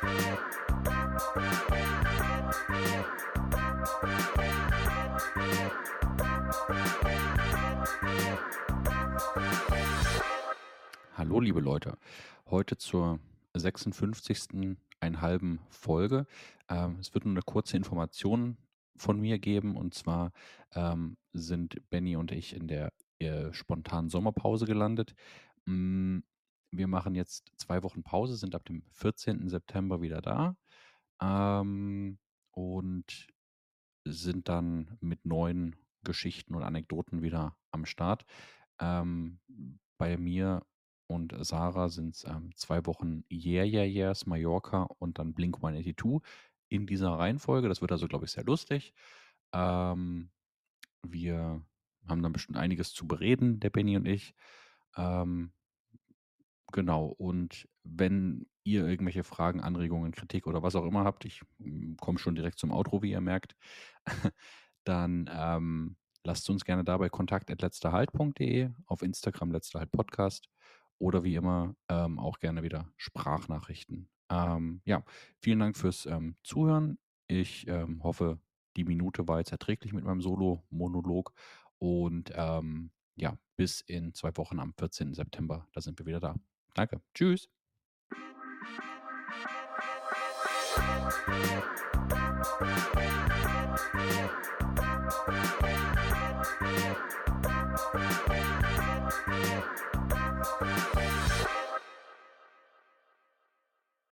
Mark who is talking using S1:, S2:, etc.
S1: Hallo, liebe Leute. Heute zur 56. halben Folge. Ähm, es wird nur eine kurze Information von mir geben. Und zwar ähm, sind Benny und ich in der äh, spontanen Sommerpause gelandet. Mm, wir machen jetzt zwei Wochen Pause, sind ab dem 14. September wieder da. Ähm, und sind dann mit neuen Geschichten und Anekdoten wieder am Start. Ähm, bei mir und Sarah sind es ähm, zwei Wochen Yeah Yeah Yeahs, Mallorca und dann Blink 182 in dieser Reihenfolge. Das wird also, glaube ich, sehr lustig. Ähm, wir haben dann bestimmt einiges zu bereden, der Benny und ich. Ähm, genau, und wenn ihr irgendwelche Fragen, Anregungen, Kritik oder was auch immer habt, ich hm, komme schon direkt zum Outro, wie ihr merkt, dann ähm, lasst uns gerne dabei kontakt.letzterhalt.de, auf Instagram letzterhalt Podcast oder wie immer ähm, auch gerne wieder Sprachnachrichten. Ähm, ja, vielen Dank fürs ähm, Zuhören. Ich ähm, hoffe, die Minute war jetzt erträglich mit meinem Solo-Monolog. Und ähm, ja, bis in zwei Wochen am 14. September, da sind wir wieder da. Danke. Tschüss.